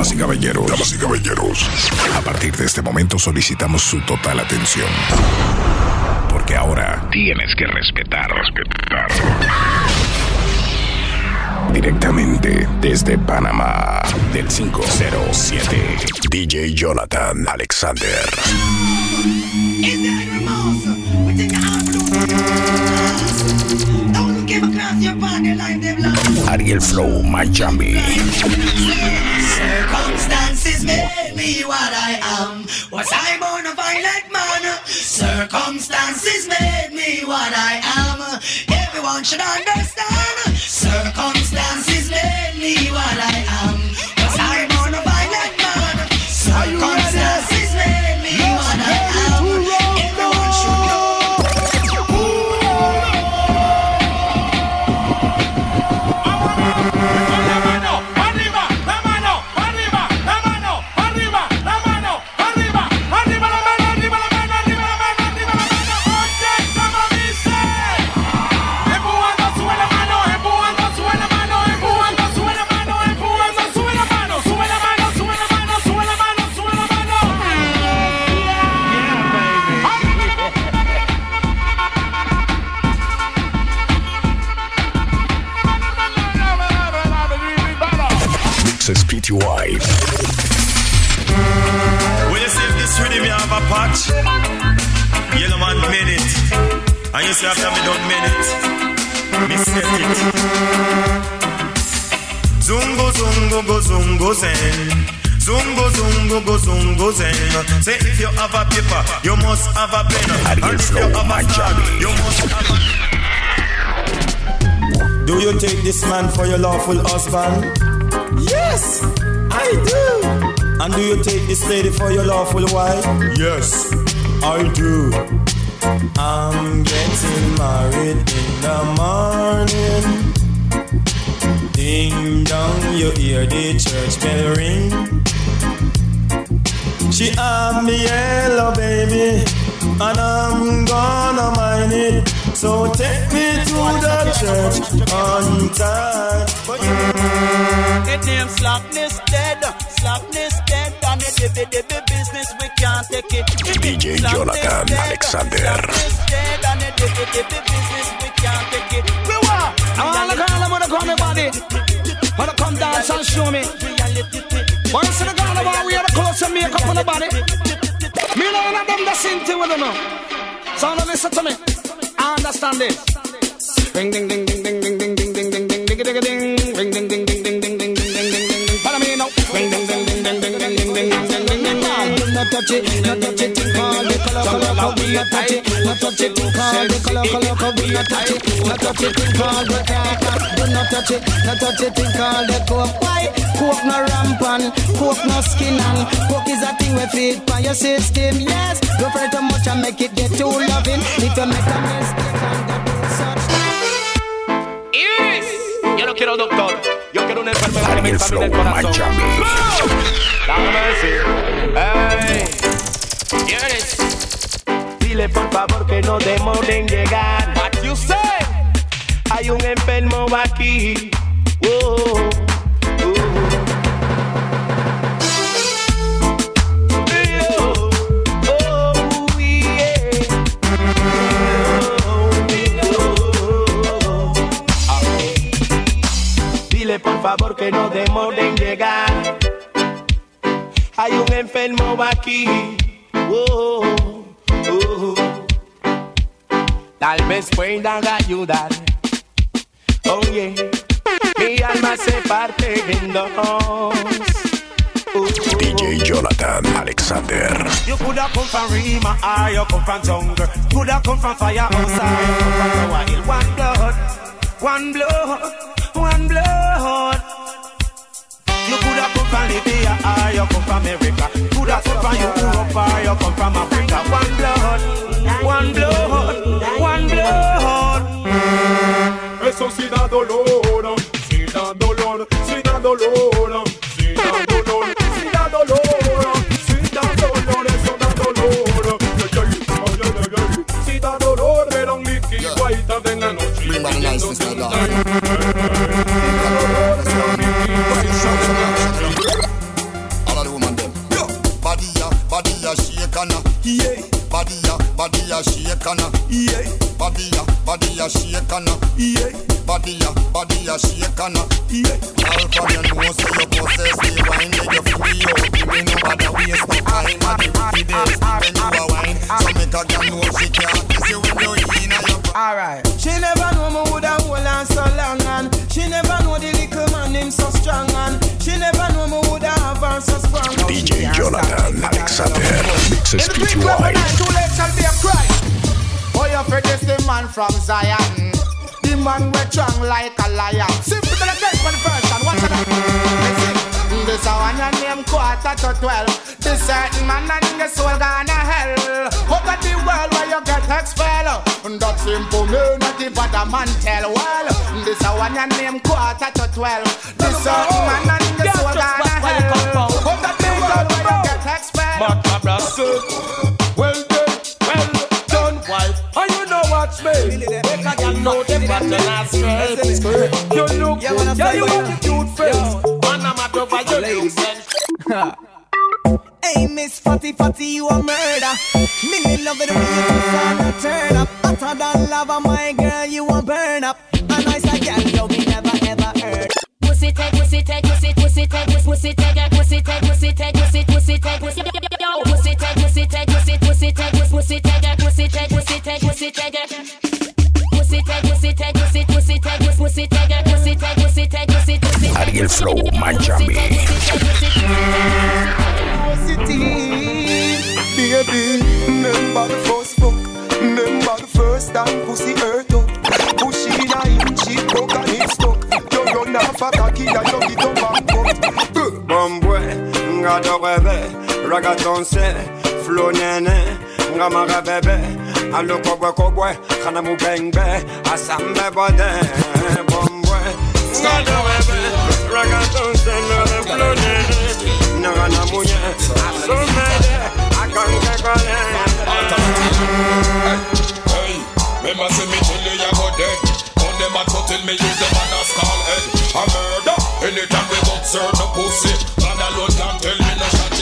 Damas y caballeros, y caballeros, a partir de este momento solicitamos su total atención. Porque ahora tienes que respetar, respetar. Directamente desde Panamá, del 507, DJ Jonathan Alexander. Ariel Flow, Miami. Circumstances made me what I am. Was I born a violent man? Circumstances made me what I am. Everyone should understand. Circumstances made me what I am. Mixes PTY. When you see if this rhythm you have a patch, yellow man minute, and you say after me done minute, me set it. Zungo zungo go zungo zen. Zungo zungo go zungo zen. Say if you have a paper, you must have a pen. And if you have a star, you must have a Do you take this man for your lawful husband? Yes, I do. And do you take this lady for your lawful wife? Yes, I do. I'm getting married in the morning. Ding dong, you hear the church bell ring. She have me yellow baby, and I'm gonna mind it. So take me to the church on time. But It name slackness dead, slackness dead, and the dibby dibby business we can't take it. DJ Jonathan dead, Alexander. Slackness dead, and the dibby dibby business we can't take it. We want. I wanna call them, wanna call me body. Wanna come dance and show me. Once in the carnival, we have a close and makeup on the body. Me know one of them the same thing with them now. So now listen to me. I understand. Ring ding ding ding ding ding ding ding ding ding ding ding ding ding ding ding ding ding touch it no touch it call the color color color we no touch it. No touch it call the color color color we no touch it. No touch it call the do not touch it. No touch it call the coke why coke no rampant coke no skin and coke is a thing we feed for your system yes. Don't fret too much and make it get too loving. If you make a mistake and go do such Iris, yo no quiero doctor, yo quiero una enfermedad que me Ariel Flow, examine el corazón. Hey, dile por favor que no demoren en llegar. What you say? Hay un enfermo aquí. Dile por favor que no demoren en llegar. Hay un enfermo aquí. Oh, oh. Tal vez puedan ayudar. Oh yeah. Mi alma se parte en dos. Oh, DJ Jonathan Alexander. You coulda come from Rima or you come from jungle. Coulda come from or you come from. One blood, one blood, one blood. You coulda from Libya or you come from America. Coulda come from Europe or you come from Africa. One blood, one blood, one blood. Eso sí da dolor, to twelve. This certain man and the soul gonna hell. Over the world where you get expelled. That simple me not the bad man tell well. This a one and name quarter to twelve. This certain man and the soul gonna hell. Over the world where you get expelled. But my brother, well done, well done, wife. And you know what's me? Make a girl know the pattern as well. You look good, yeah, you have pussy. Flow, Miami. Baby. Remember the first fuck. Remember the first time pussy hurt up. Push in a inch, she broke and it stuck. You run off a cocky and you get up and cut. Bon boy, nga do rêve, ragaton se, flow nene, nga mara bebe, alo kogwe kogwe, kana mu bengbe, asambe bode, bon boy, nga do rêve, ragaton se, le flow nene, nga na munye, asumede, akanke kone. Hey, remember say me tell you go dead. On them a to tell me use them man a skull head. A murder. Anytime we got certain pussy, man alone can tell me no shot.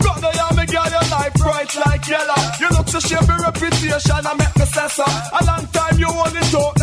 Brother, you me girl, your life bright like yellow. You look so shape your reputation and make me so. A long time you only talk,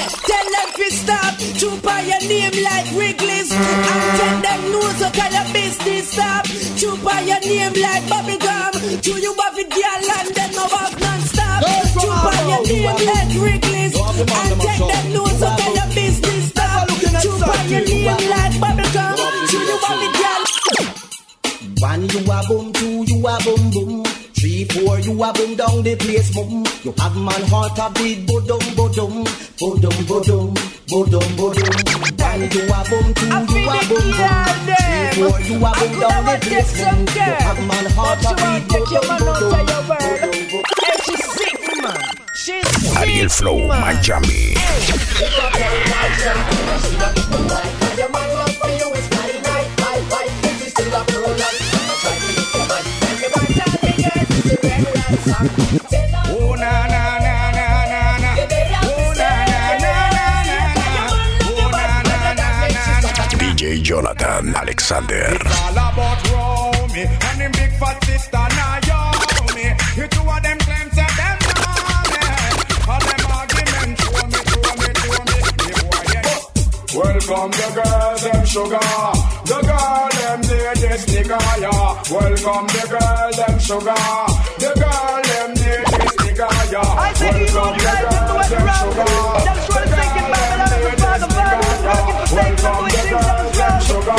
tell them to stop. Chup on your name like Wrigley's. And tell them nose so kind of business stop. to buy your name like Bobby gum. Chew you have it, girl, and them no have non-stop. Chup on your name like Wrigley's. And tell them nose so kind of business stop. to buy your name like Bobby gum. Chew you have it, girl. One you a boom, two you a boom boom. Three, four, you a boom down the place, boom. You have man heart a beat, bodum, bodum, bodum, bodum, bodum, bodum. One you a boom, two you a boom boom. Three, four, you a boom down the place, boom. You have man heart a beat, bodum, bodum, bodum, bodum. Hey, she's sick, man. She's sick, Ariel Flow, man. Miami. DJ Jonathan Alexander. Welcome the girls, them sugar. The girl, them this nigga, yeah. Welcome the girl, them sugar. The girl, them need this nigga, yeah. I Welcome the like it, do it them around. sugar. Just The girl, them I'm need this nigga, yeah. Welcome the things them sugar.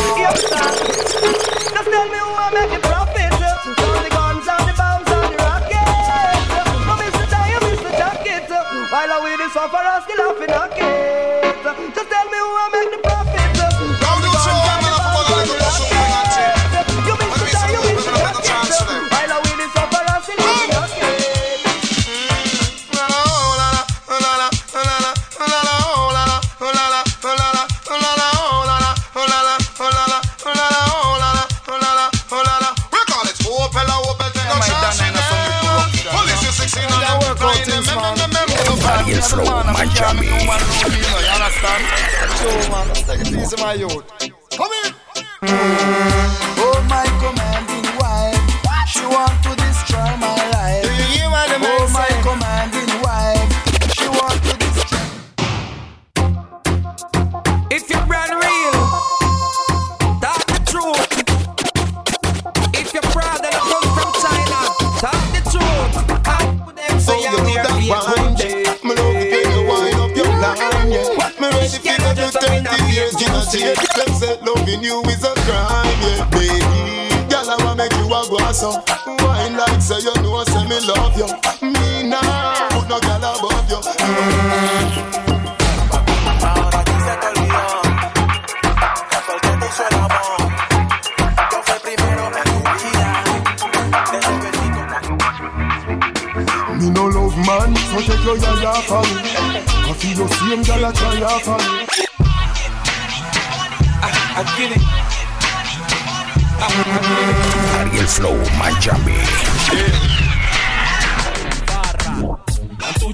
Just tell me who I make it profit. From the guns and the bombs and the rockets. No Mr. Die, Mr. Jacket. While I with the sufferer still laughing at it.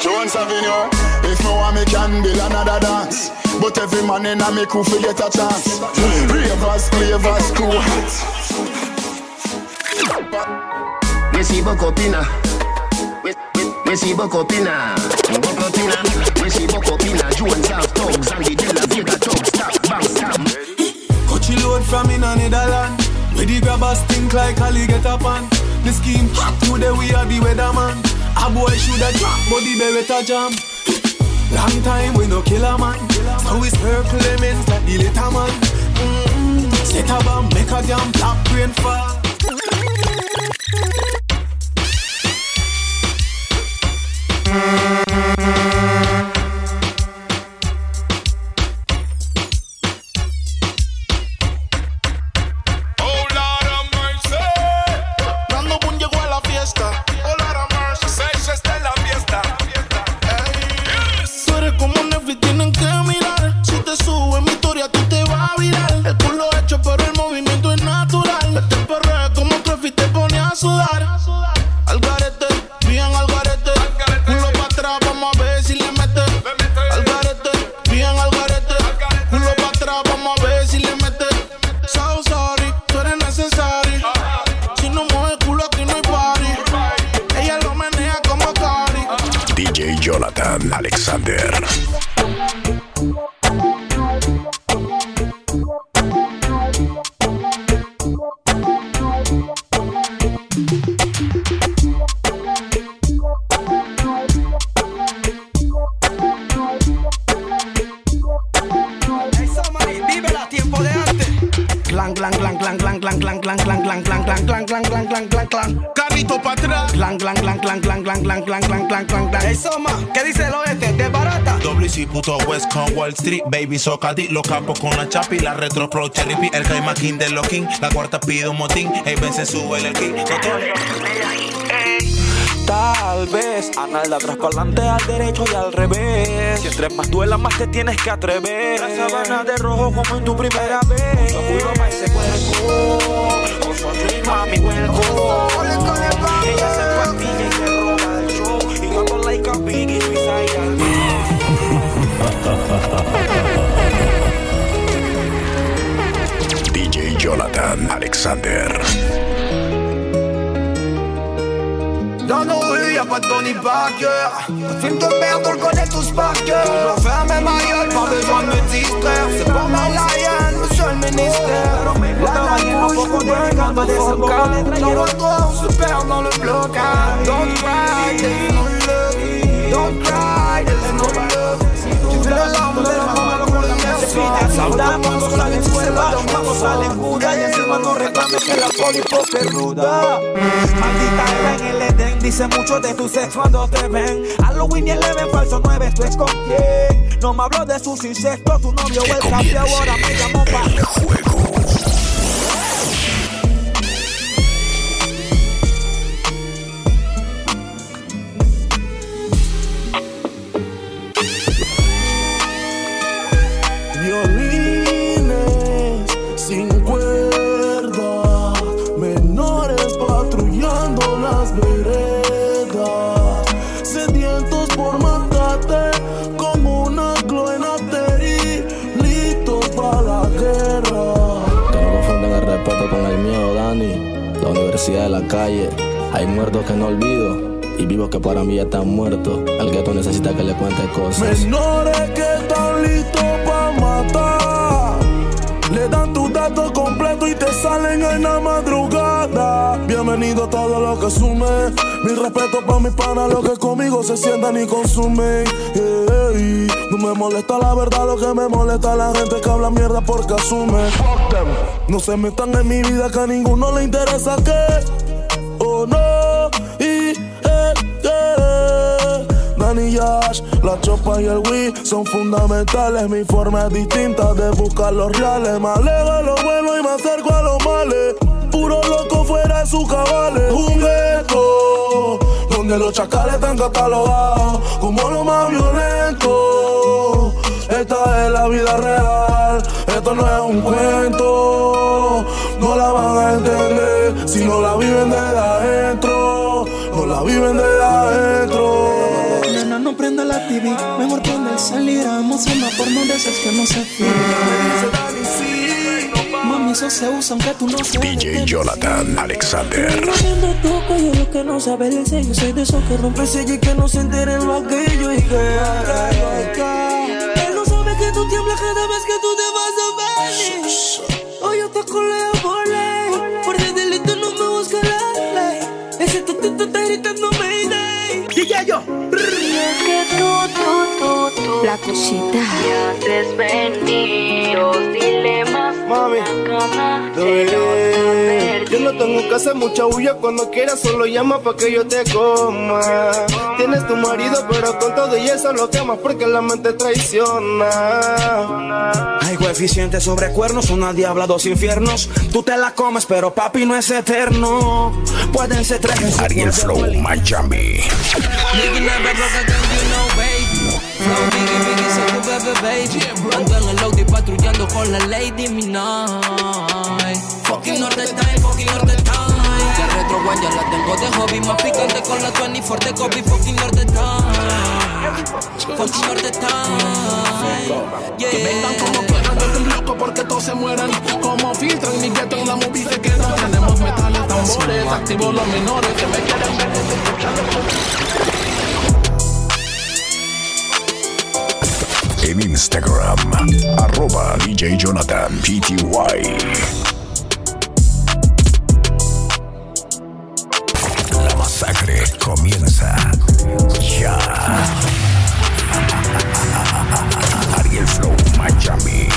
Jones Avenue. If me want me can build another dance. But every man in a me crew fi get a chance. Ravers, flavors, cool hats. Me see Bocopina. Me, me, me see Bocopina. Bocopina. Me see Bocopina. Jones have thugs and the De La Vega thugs. Stop, bang, stop. Coachy load from in a Netherland. Where the grabbers think like Ali get up on. The scheme hot today we are the weatherman. A boy shoulda drop, but the beretta jam. Long time we no kill a man. So we circle lemons like the little man. Mm-hmm. Set a bomb, make a damn black brain fall. Oh puto West con Wall Street, baby socadi, los capos con la chapi, la retro pro cherry el Jaime King de los King, la cuarta pide un motín, ey ven se sube el king. Tal vez anal de atrás para adelante, al derecho y al revés. Si entre más duela, más te tienes que atrever. La sabana de rojo como en tu primera vez. Yo más ese cuerpo. Con su mami, vuelco. Ella DJ Jonathan Alexander. Dans nos rues, y'a pas de Tony Parker. Un film de merde, on le connaît tous par cœur. Fermer ma gueule, pas besoin de me distraire. C'est pas ma lion, monsieur le ministère. La la bouche, faut bien quand on est Dans droit, on se perd dans le blocage. Don't cry, there's no love. Don't cry, there's no la la y no reclames que la poli porque es ruda. Maldita Eva en el Edén, dice mucho de tu sexo cuando te ven. Halloween y Eleven, falso 9, ¿tú es con quién? No me hablo de sus insectos, tu novio el café ahora me llamó pa' Violines la calle. Hay muertos que no olvido y vivos que para mí ya están muertos. El gueto necesita que le cuente cosas. Menores que están listos para matar. Le dan tu dato completo y te salen en la madrugada. Bienvenido a todo lo que sume. Mi respeto para mis panas, los que conmigo se sientan y consumen. Ey, No me molesta la verdad, lo que me molesta es la gente que habla mierda porque asume. No se metan en mi vida que a ninguno le interesa que. Oh no. Y eh, eh. Danny Yash, la chopa y el Wii son fundamentales. Mi forma es distinta de buscar los reales. Me alejo de lo bueno y me acerco a los males. Puro loco fuera de sus cabales. Un gueto donde los chacales están catalogados como lo más violento. Esta es la vida real, esto no es un cuento. No la van a entender si no la viven de adentro. No la viven de adentro. Nena, no prenda la TV, mejor prende el salir. Emociona por no de esas que no se fían. Eso se usa aunque tú no seas. DJ Jonathan Alexander. Cuando toco yo lo que no sabe el sello Soy de esos que rompe sello y que no se enteren lo aquello Y que Él no sabe que tú tiemblas cada vez que tú te vas a venir Hoy yo te coleo por ley Por de delito no me busca la ley Ese tutito está gritando Mayday DJ yo La cosita. Me haces venir los dilemas Mami, cama. Yo no tengo que hacer mucha bulla cuando quieras, solo llama pa' que yo te coma. Tienes tu marido, pero con todo y eso lo quemas porque la mente traiciona. Hay coeficientes sobre cuernos, una diabla, dos infiernos. Tú te la comes, pero papi no es eterno. Pueden ser tres Ariel Flow. Miami. Flow, biggie, biggie, soy tu bebé, baby. Ando en el Audi patrullando con la Lady Midnight. Fucking Norte Time, fucking Norte Time. La retro ya la tengo de hobby. Más picante con la 24 de copy. Fucking Norte Time. Fucking Norte Time. Yeah. Que vengan como quieran, yo estoy loco porque todos se mueran. Como filtran mi gueto en la movie se quedan. Tenemos metales, tambores, activos los menores que me quieren ver. En Instagram, arroba DJ Jonathan PTY. La masacre comienza ya. Ariel Flow, Miami.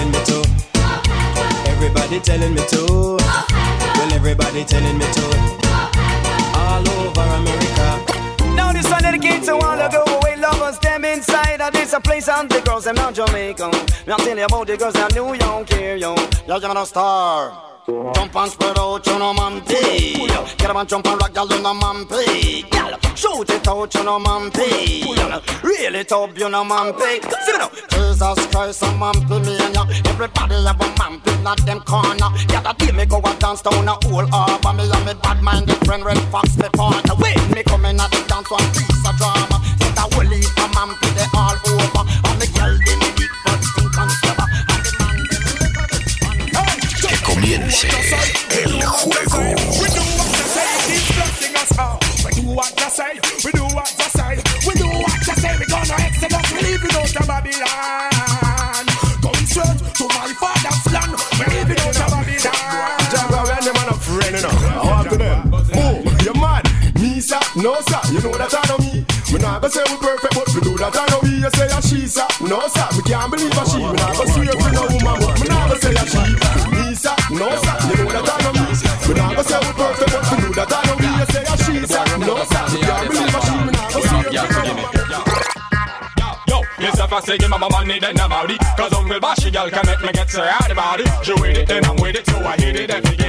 Telling me to. Everybody telling me to. Well, everybody telling me to. All over America. Now this one dedicated to all the go away lovers Them inside of this a place and the girls them not Jamaican Me I'm you about the girls that New York here yo Y'all gonna star Jump and spread out, you know, man, pee. Get up and jump and rock, y'all, you know, man, pee. Y'all, shoot it out, you know, man, pee. Reel it up, you know, man, pee. See me now. Jesus Christ, a man, pee me and ya. Everybody have a man, pee, not them corner. Yeah, that day me go a dance down a whole harbor. Me and me bad-minded friend, Red Fox, me partner. When me coming at the dance, one piece of drama. Set a whole heap of man, pee, they all over. And me girl, them comience el juego. We. We we we. We we we? Oh? No, sir. You know that I know me. Me not gonna say we perfect, but we do that I know me. You say a she, sir? No, sir. Me can't believe a she. Me not gonna swear for no woman, You know that I me. Me not say we perfect, but we do that I know me. You say a she? No, sir. Me can't believe a she. Me not gonna swear for no woman. Yo, yourself I say give my money then I'm out Cause Uncle Bashy girl can make me get so out about it She with it then I'm with it so I hit it every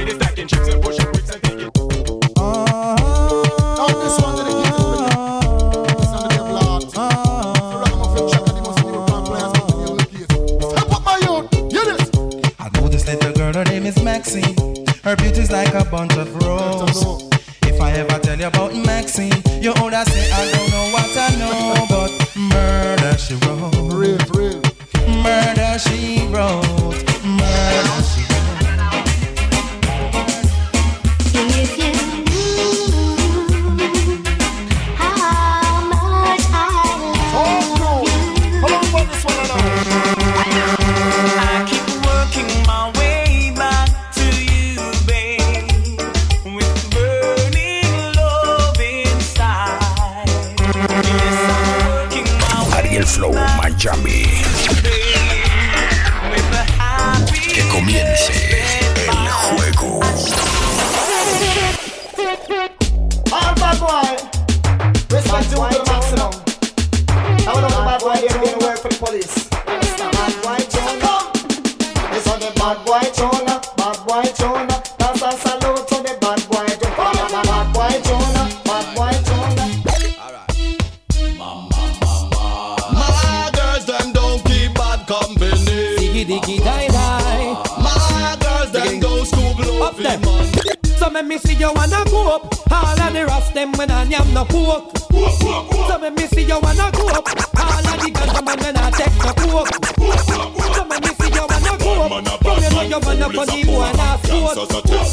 know you wanna funny one a sport.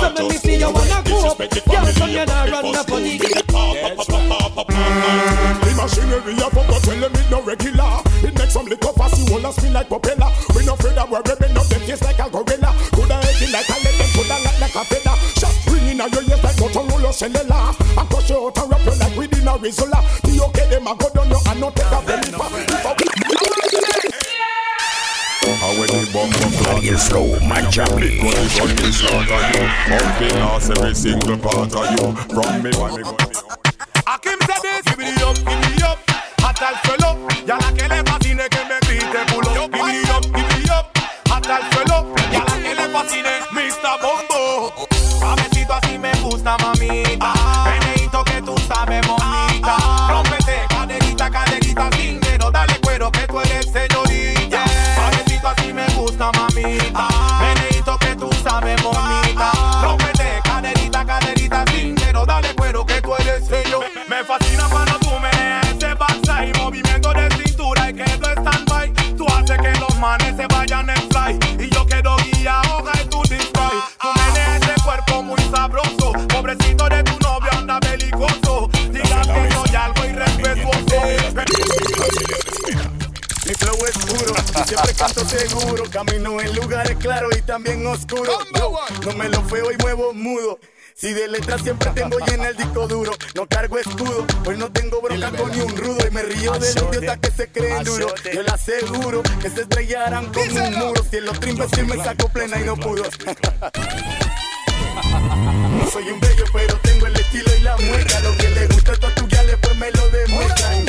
So make me see you wanna go up. Girl, from you know run no funny. The machinery of up tell them it no regular. It makes some liquor fast, you wanna spin like propeller. We no afraid that we're ripping up them face like a gorilla. Coulda head it like a lead, coulda like, like a feather. Shot ringing out your ears like Motorola cellular. And crush you out and wrap you like within a Rizzola. The okay them a go down you and not take a penny bomb come Ariel Flow Miami. Gun the slaughter you Pumping ass every single part of you From me why me claros y también oscuros. Yo no me lo feo y muevo mudo. Si de letras siempre tengo llena el disco duro, no cargo escudo, hoy no tengo bronca con ni un rudo y me río de los idiotas que se creen duro. Yo le aseguro que se estrellarán con un muro. Si en los trimbes sí me saco plena y no pudo. No soy un bello, pero tengo el estilo y la muestra. Lo que le gusta a tu pues me lo demuestran.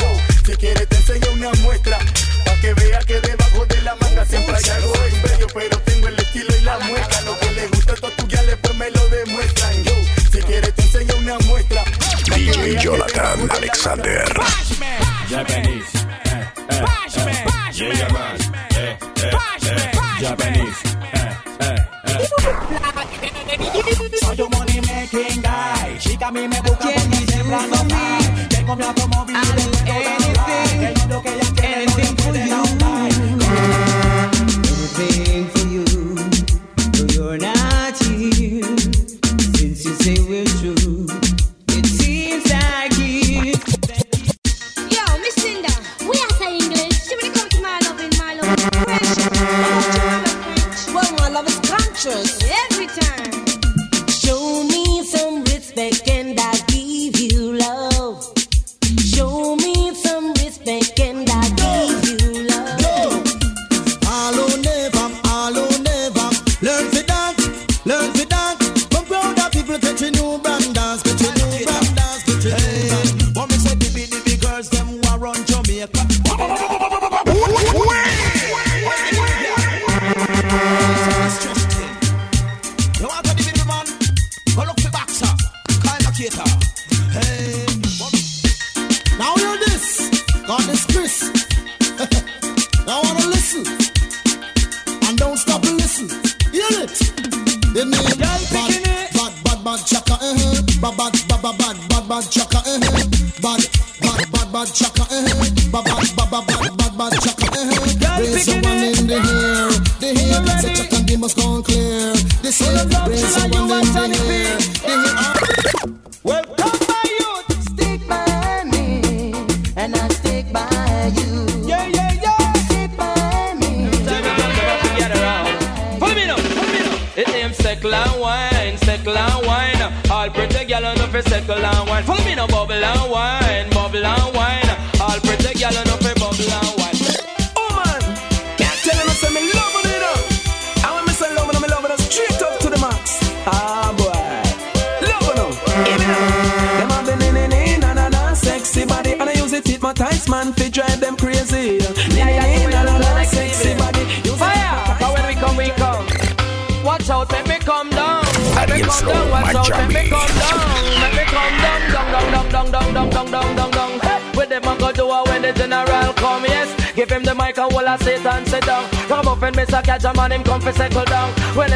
Si quieres te enseño una muestra, pa' que vea que debajo de la manga siempre hay algo. Soy bello, pero Ashley Jonathan Alexander. Japanese, eh, eh, eh. money me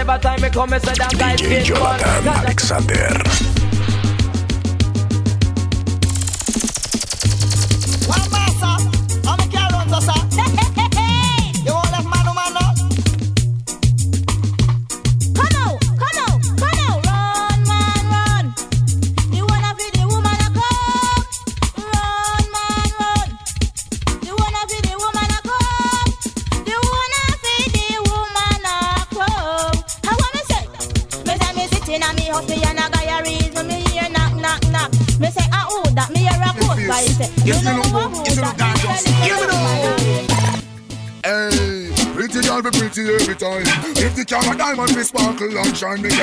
Every time me come, say that Jonathan Alexander. join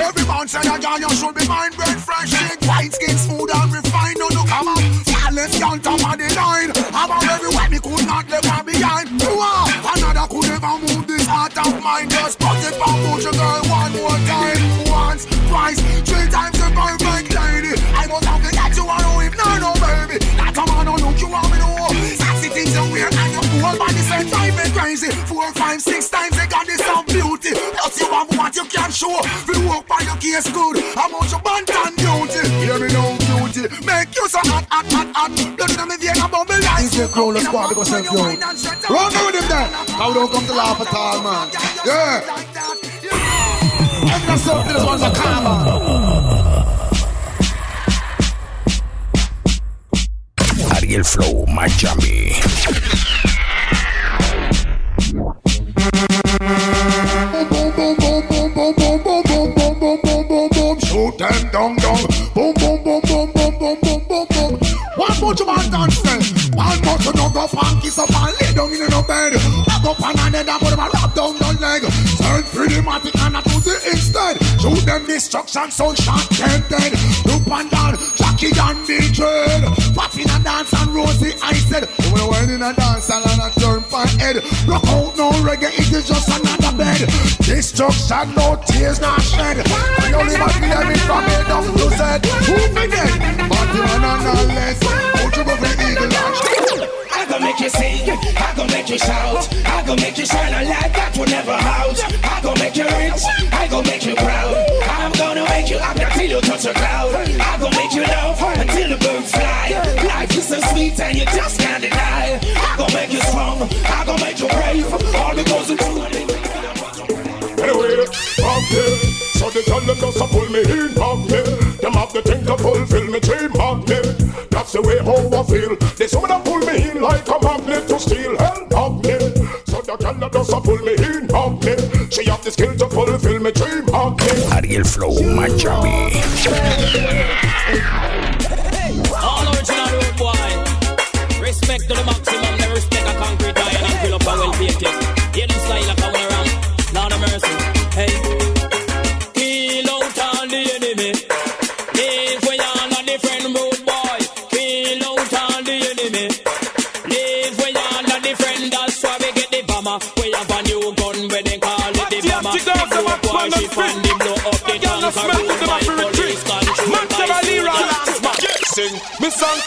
them put them rap down the leg. Turn pretty and I do the instead. Shoot them destruction, so shot them dead. Loop and Jackie and the dread. Fatty a dance and Rosie, I said. When the world in a dance and I turn my head. Rock out no reggae, it is just another bed. Destruction, no tears, not shed. The only man we have is from it, don't lose it. Who forget? But you are not less. Ultra of the eagle launch shout. I gon' make you shine a light that will never out. I gon' make you rich. I gon' make you proud. I'm gonna make you happy until you touch a cloud. I gon' make you love until the birds fly. Life is so sweet and you just can't deny. I gon' make you strong. I gon' make you brave. All because of you. Anyway, I'm. So the girl them just a pull me in, I'm. Them have the thing to fulfill me dream, I'm. That's the way how I feel. They me in like a magnet to steel, hell, I'm. So the girl them just a pull me in, I'm here. She have the skill to fulfill me dream, I'm. Ariel Flow Miami. All original road boy. Respect to the maximum,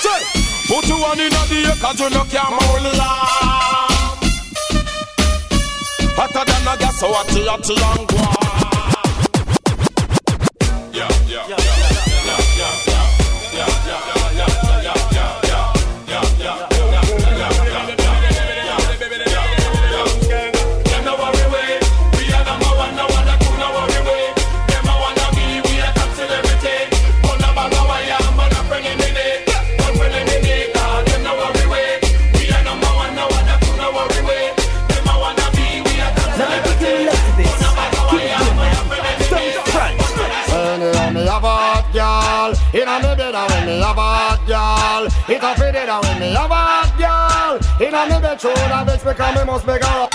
say Put you one in the air cause you no can long Hotter than a gas so hot hot you and Inna me bed show that bitch? Because me must make her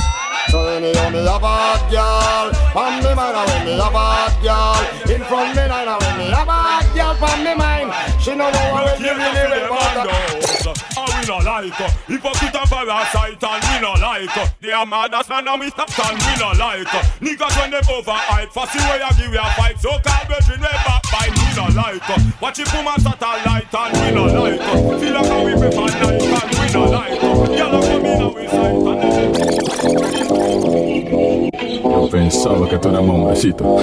so when you me have a girl. From me mind and when me have a girl. In front me and when me have a girl. From me mind. She know what we really really want And we no like her. Hypocrite and parasite and we no like her. They are mad as man and we stop stand we no like her. Niggas when them overhype way I give you a fight. So call brethren way back by we no like her. Watch it put my satellite and we no like her. Feel like how we prefer night and we no like her Yo pensaba que tú eras mono, besito.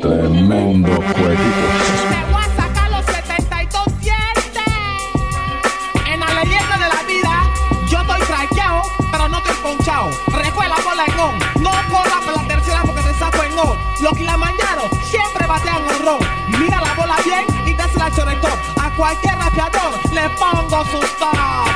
Tremendo jueguito. Te voy a sacar los 72 siete. En la leyenda de la vida, yo estoy traqueado, pero no estoy ponchao. Recuerda bola en on. No puedo dar con la tercera porque te saco en on. Los que la mañana siempre batean horror. Mira la bola bien y te hace la. A cualquier naveador le pongo sus toros.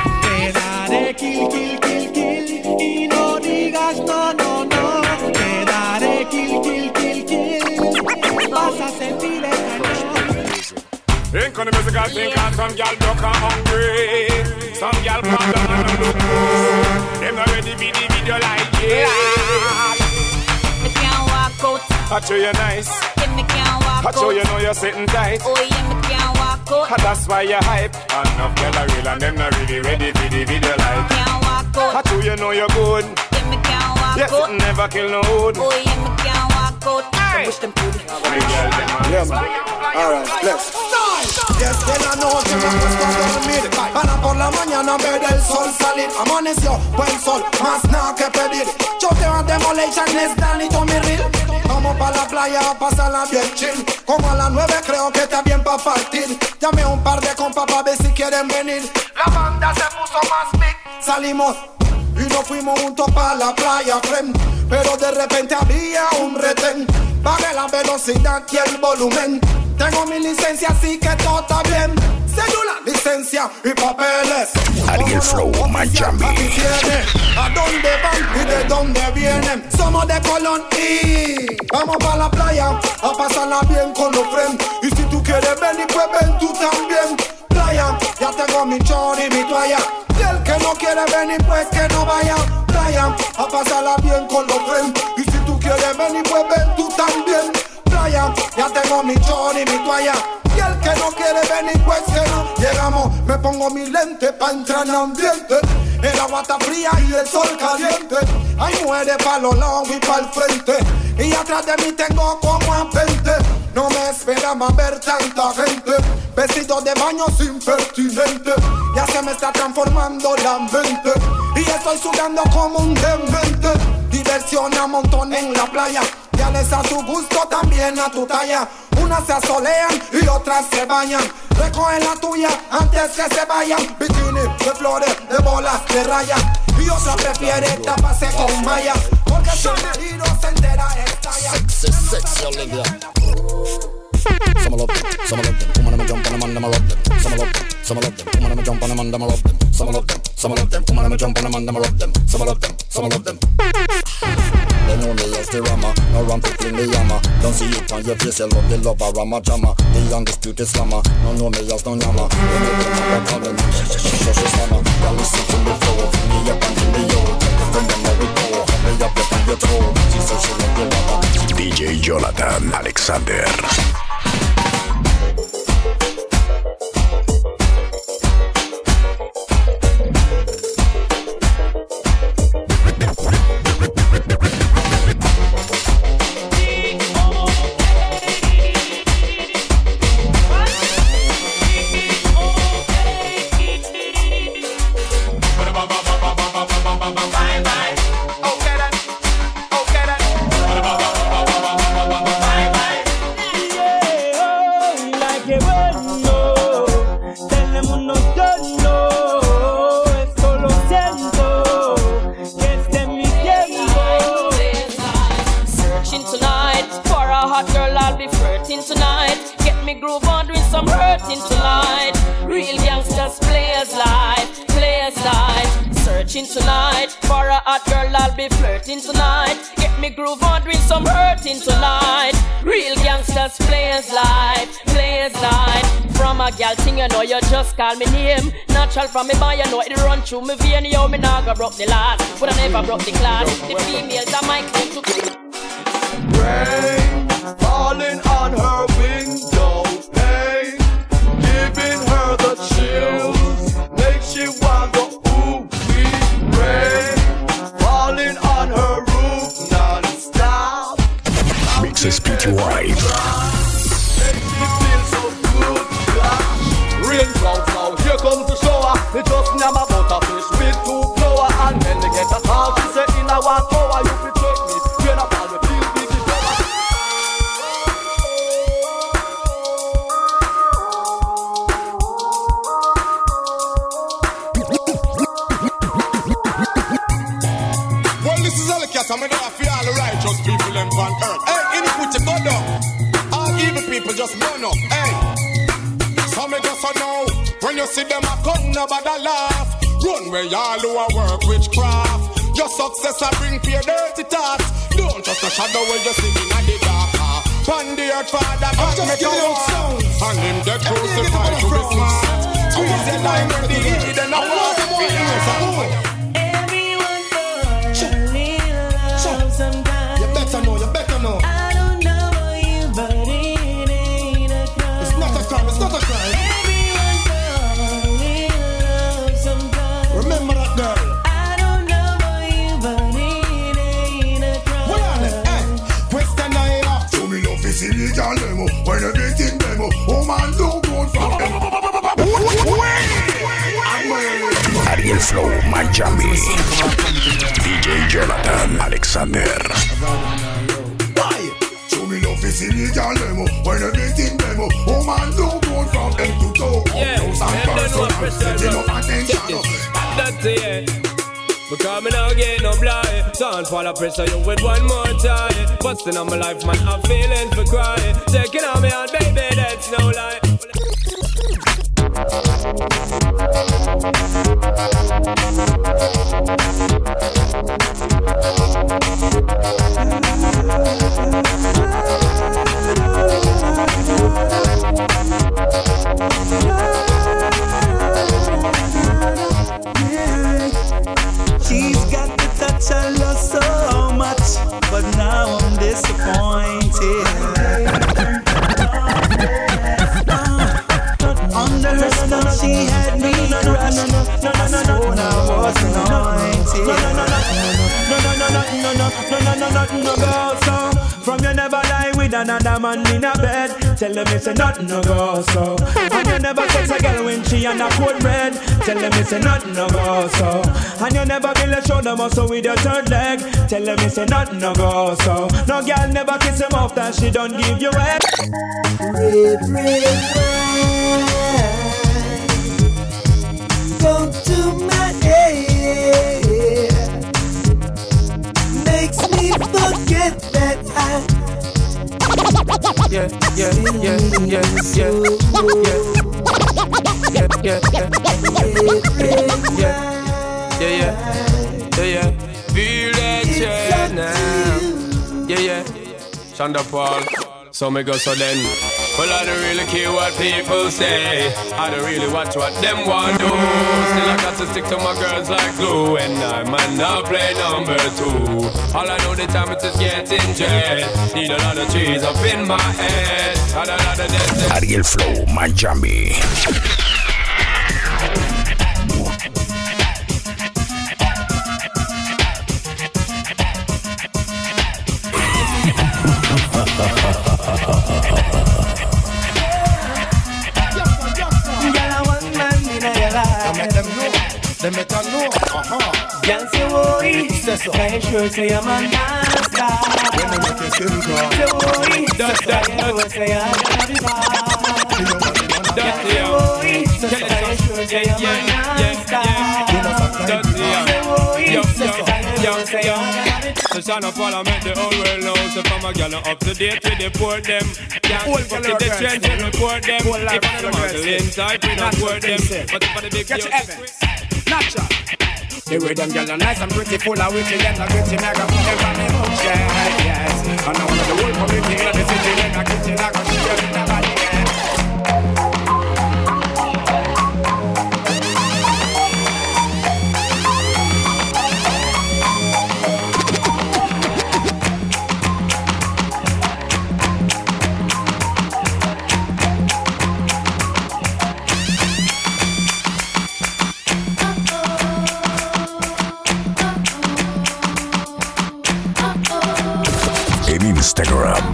Te kill, kill, kill, kill. Y no digas no, no, no. Te daré kill, kill, kill, kill. Vas a sentir el cañón. Think on the musical thing and some gal broke and hungry Some gal pop down and no look good Them not ready for the video like yeah Me can't walk out. I show you nice Yeah, me can't walk out. I show you know you're sitting tight Oh yeah, me can't walk out. And that's why you're hype. Enough gal are real and them not really ready for the video like Can't walk out. I show you know you're good. Yeah, me can't walk Yes, out. never kill no hood. Oh yeah, me can't walk out. I wish them could. Yeah, man. Alright, let's Yes, que la noche me acuesto a dormir Para por la mañana ver el sol salir Amaneció, buen sol, más nada que pedir Yo te voy a demolition, les dan y mi reel Vamos pa' la playa a pasarla bien chill. Como a las nueve creo que está bien pa' partir. Llamé un par de compas pa' ver si quieren venir. La banda se puso más big Salimos y nos fuimos juntos pa' la playa, friend. Pero de repente había un retén. Pagué la velocidad y el volumen. Tengo mi licencia, así que todo licencia y papeles Ariel Flow Miami. Tiene eh. a dónde van y de dónde vienen. Somos de Colón y vamos para la playa a pasarla bien con los friends. Y si tú quieres venir, pues ven tú también. Playa, ya tengo mi chor y mi toalla. Y el que no quiere venir, pues que no vaya. Playa, a pasarla bien con los friends. Y si tú quieres venir, pues ven tú también. Playa, ya tengo mi chor y mi toalla. Y el que no quiere venir, pues que. Llegamos, me pongo mi lente pa' entrar en ambiente. El agua está fría y el sol caliente. Hay mujeres pa' los lados y pa' el frente. Y atrás de mí tengo como a 20. No me esperaba ver tanta gente. Vestido de baño sin pertinente. Ya se me está transformando la mente. Y estoy sudando como un demente. Diversión a montón en la playa. Ya les a tu gusto, también a tu talla. Unas se asolean y otras se bañan. Recoge la tuya antes que se vayan. Bikini de flores, de bolas, de raya. Y otra prefiere taparse con malla. Porque si el marido se entera, estalla. Sexy, sexy Olivia. Some love them, some them. Woman, jump rub them. Love them, some love them. Woman, I'ma jump on them and I'ma rub them. Some love them, some love them. Woman, I'ma jump on them and I'ma rub them. Some love them, some love them. They know me as the rama, no ram to clean the yama. Don't see it on your face, you love the lover, rama jama. The undisputed slammer, no know me as no yama. They make them up and call them, shush shush slammer. Y'all listen to me flow, me up and in the yo. From them now we go, me up up on your toe. She said she love the lover. DJ Jonathan Alexander. Vein. Me just burn up. Hey, so me just a know when you see them a come, nobody laugh. Run where y'all who a work witchcraft. Your success a bring your dirty thoughts. Don't trust the shadow when you see in the dark. ah. Pan the earth, Father God, make a war. And him get crucified to be smart. Squeeze the line with the heat and a war. You Flow Miami. DJ Jonathan Alexander. Why? To me love is illegal When everything Oh go from to toe Setting up attention That's it. Because get no blind Don't fall a pressure you with one more time Busting on my life man I'm feeling for crying Taking on me on baby that's no lie She's nothing no go so. From you never lie with another man in a bed. Tell them it's a nothing no go so. And you never sex a girl when she on a cold red. Tell them it's a nothing no go so. And you never build a shoulder muscle with your third leg. Tell them it's a nothing no go so. No girl never kiss him off that she don't give you head. Red, red, Go to my head. Forget that I. Yeah, yeah, yeah, yeah, yeah, yeah, yeah, yeah, yeah, yeah, yeah, yeah, yeah. Feel that now. Yeah, yeah. Sean da Paul. So me go so then. Well, I don't really care what people say. I don't really watch what them want do. Still, I got to stick to my girls like glue. And I might not play number two. All I know the time is just getting jet. Need a lot of trees up in my head. And a lot of. Ariel Flow, Miami. They make her know. Uh-huh. Girl say woey. Say so. Try show say I'm a dancer. When I make your skin crawl. Say woey. Say I'm a diva. That yeah. Woey. Try show say I'm a dancer. That yeah. Say woey. Yo yo yo yo. So shine up all and make the whole world know So from a gal up to date with the poor them Can't keep with the trends and report them If I'm a want to we don't pour them But if I the big yo, Natural. The way them girls are nice and pretty, full of witty, them not gritty, mega put them on me hook, yeah, yes. And now one the whole community in the city, them not gritty, like a shit,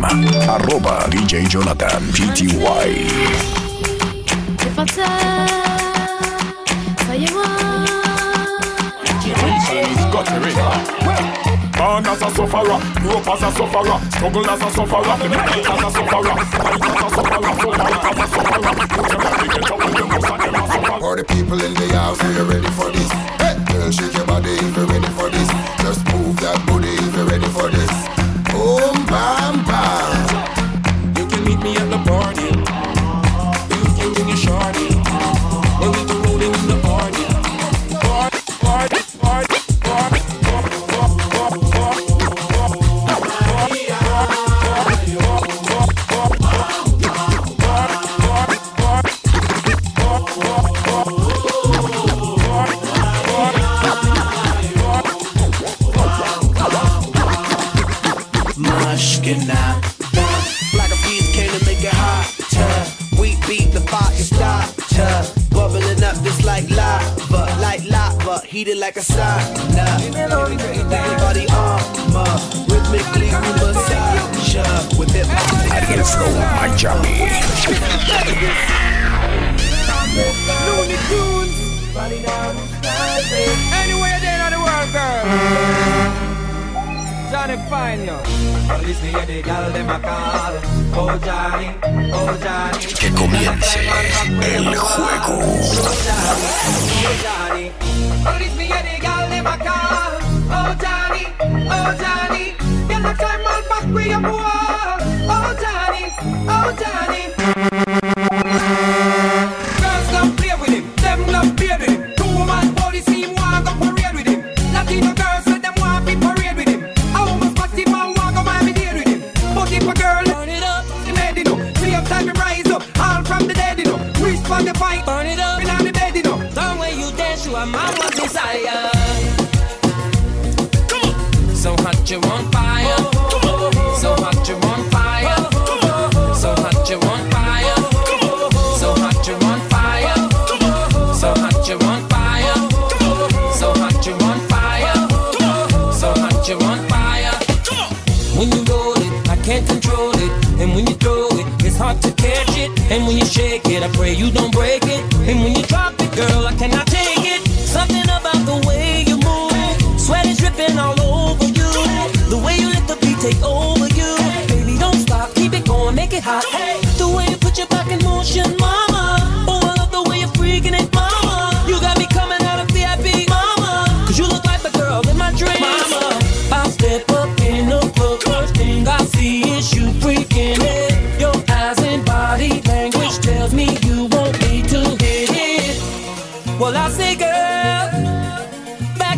Instagram, arroba DJ Jonathan PTY. C'est pas ça, soyez moi. Born as a sufferer, grew up as a sufferer, struggle as a sufferer, make it as a sufferer, fight as a sufferer, fight as a sufferer. Put your body together when you most of them a suffer. For the people in the house, are you ready for this? Hey, girl, shake your body if you're ready for this. Que comience el juego. Oh Johnny. Release me,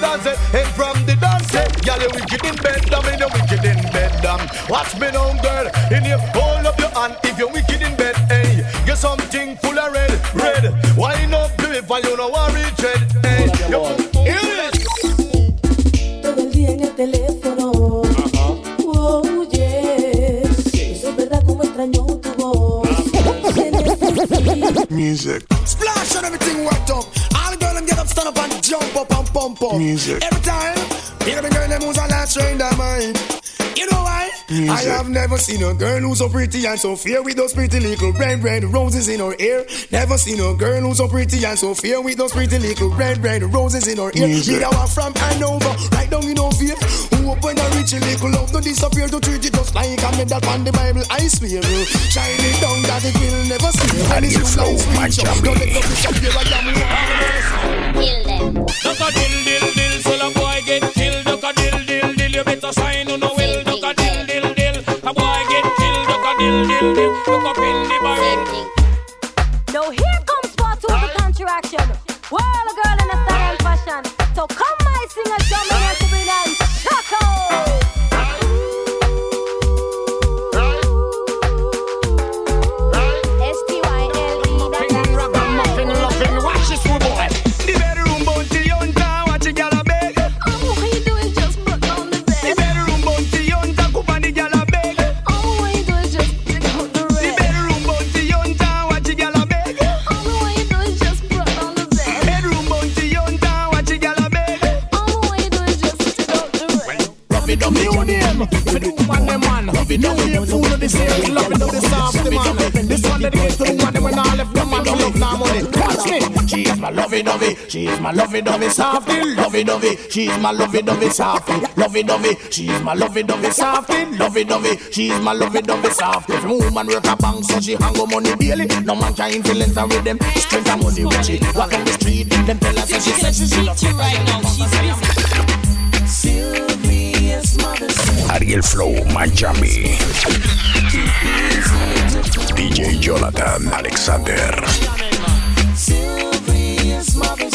Dance, and from the dance, girl, you're wicked in bed, mean you're wicked in bed, um. Watch me now, girl, in your you know the girl them who's a last train their mind. You know why? Music. I have never seen a girl who's so pretty and so fair with those pretty little red, red roses in her hair. Never seen a girl who's so pretty and so fair with those pretty little red, red roses in her hair. Music. Me that one from Hanover, right down in no fear. Who open a rich little love to disappear to treat it just like a medal on the Bible. I swear, shine it down that it will never see. When it's Ariel too Flow, light, my switch up. Don't let go disappear. I am one. Kill them. Duck a look up in the barrel. Now here comes part two of the contraction. Well, girl lovey dovey. She is my lovey dovey softy. Lovey dovey. She is my lovey dovey softy. Lovey dovey. She is my lovey dovey softy. Lovey dovey. She is my lovey dovey softy. If a woman work a bank, so she hang up money daily. No man can influence her with them. Strength and money when she walk on the street. Them tell her say she sexy. She love you right now. She's busy. Sylvia's mother. Ariel Flow, Miami. DJ Jonathan Alexander. Sylvia's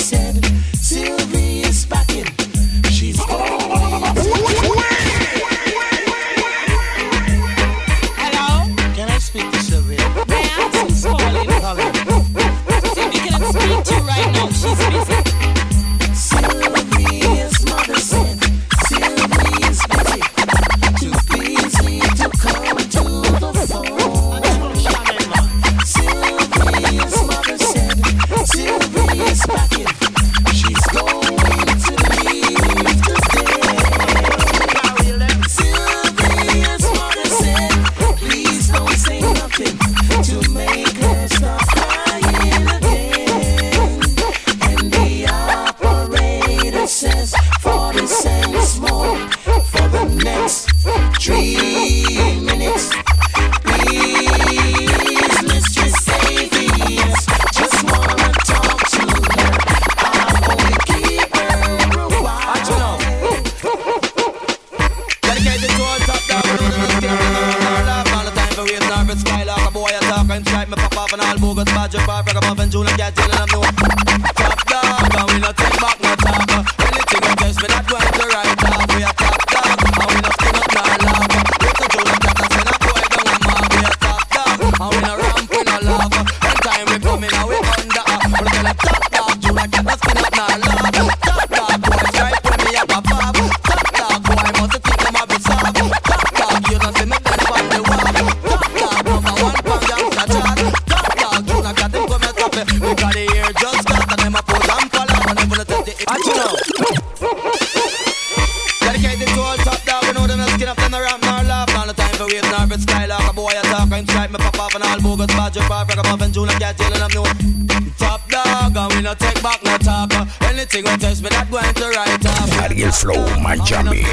Flow Miami.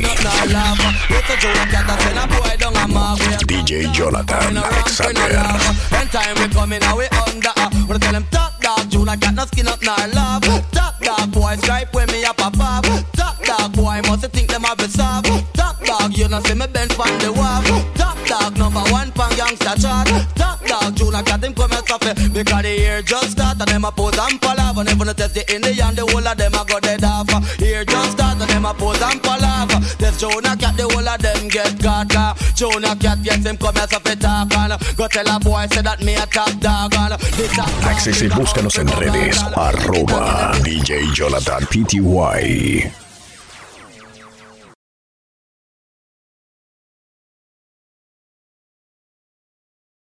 DJ Jonathan Alexander. And time we coming our way under. Wanna tell them top dog June I got no skin up nor love. Top dog boy stripe when me up above. Top dog boy must think them have been soft. Top dog you know see me bench from the wall. Top dog number one pan gangsta chart. Top dog June I got them coming soft because the air just started. tune a cat, yes, him come as a fit talk on. Go tell a boy, say that me a top dog on. Access y búscanos en redes, arroba DJ Jonathan PTY.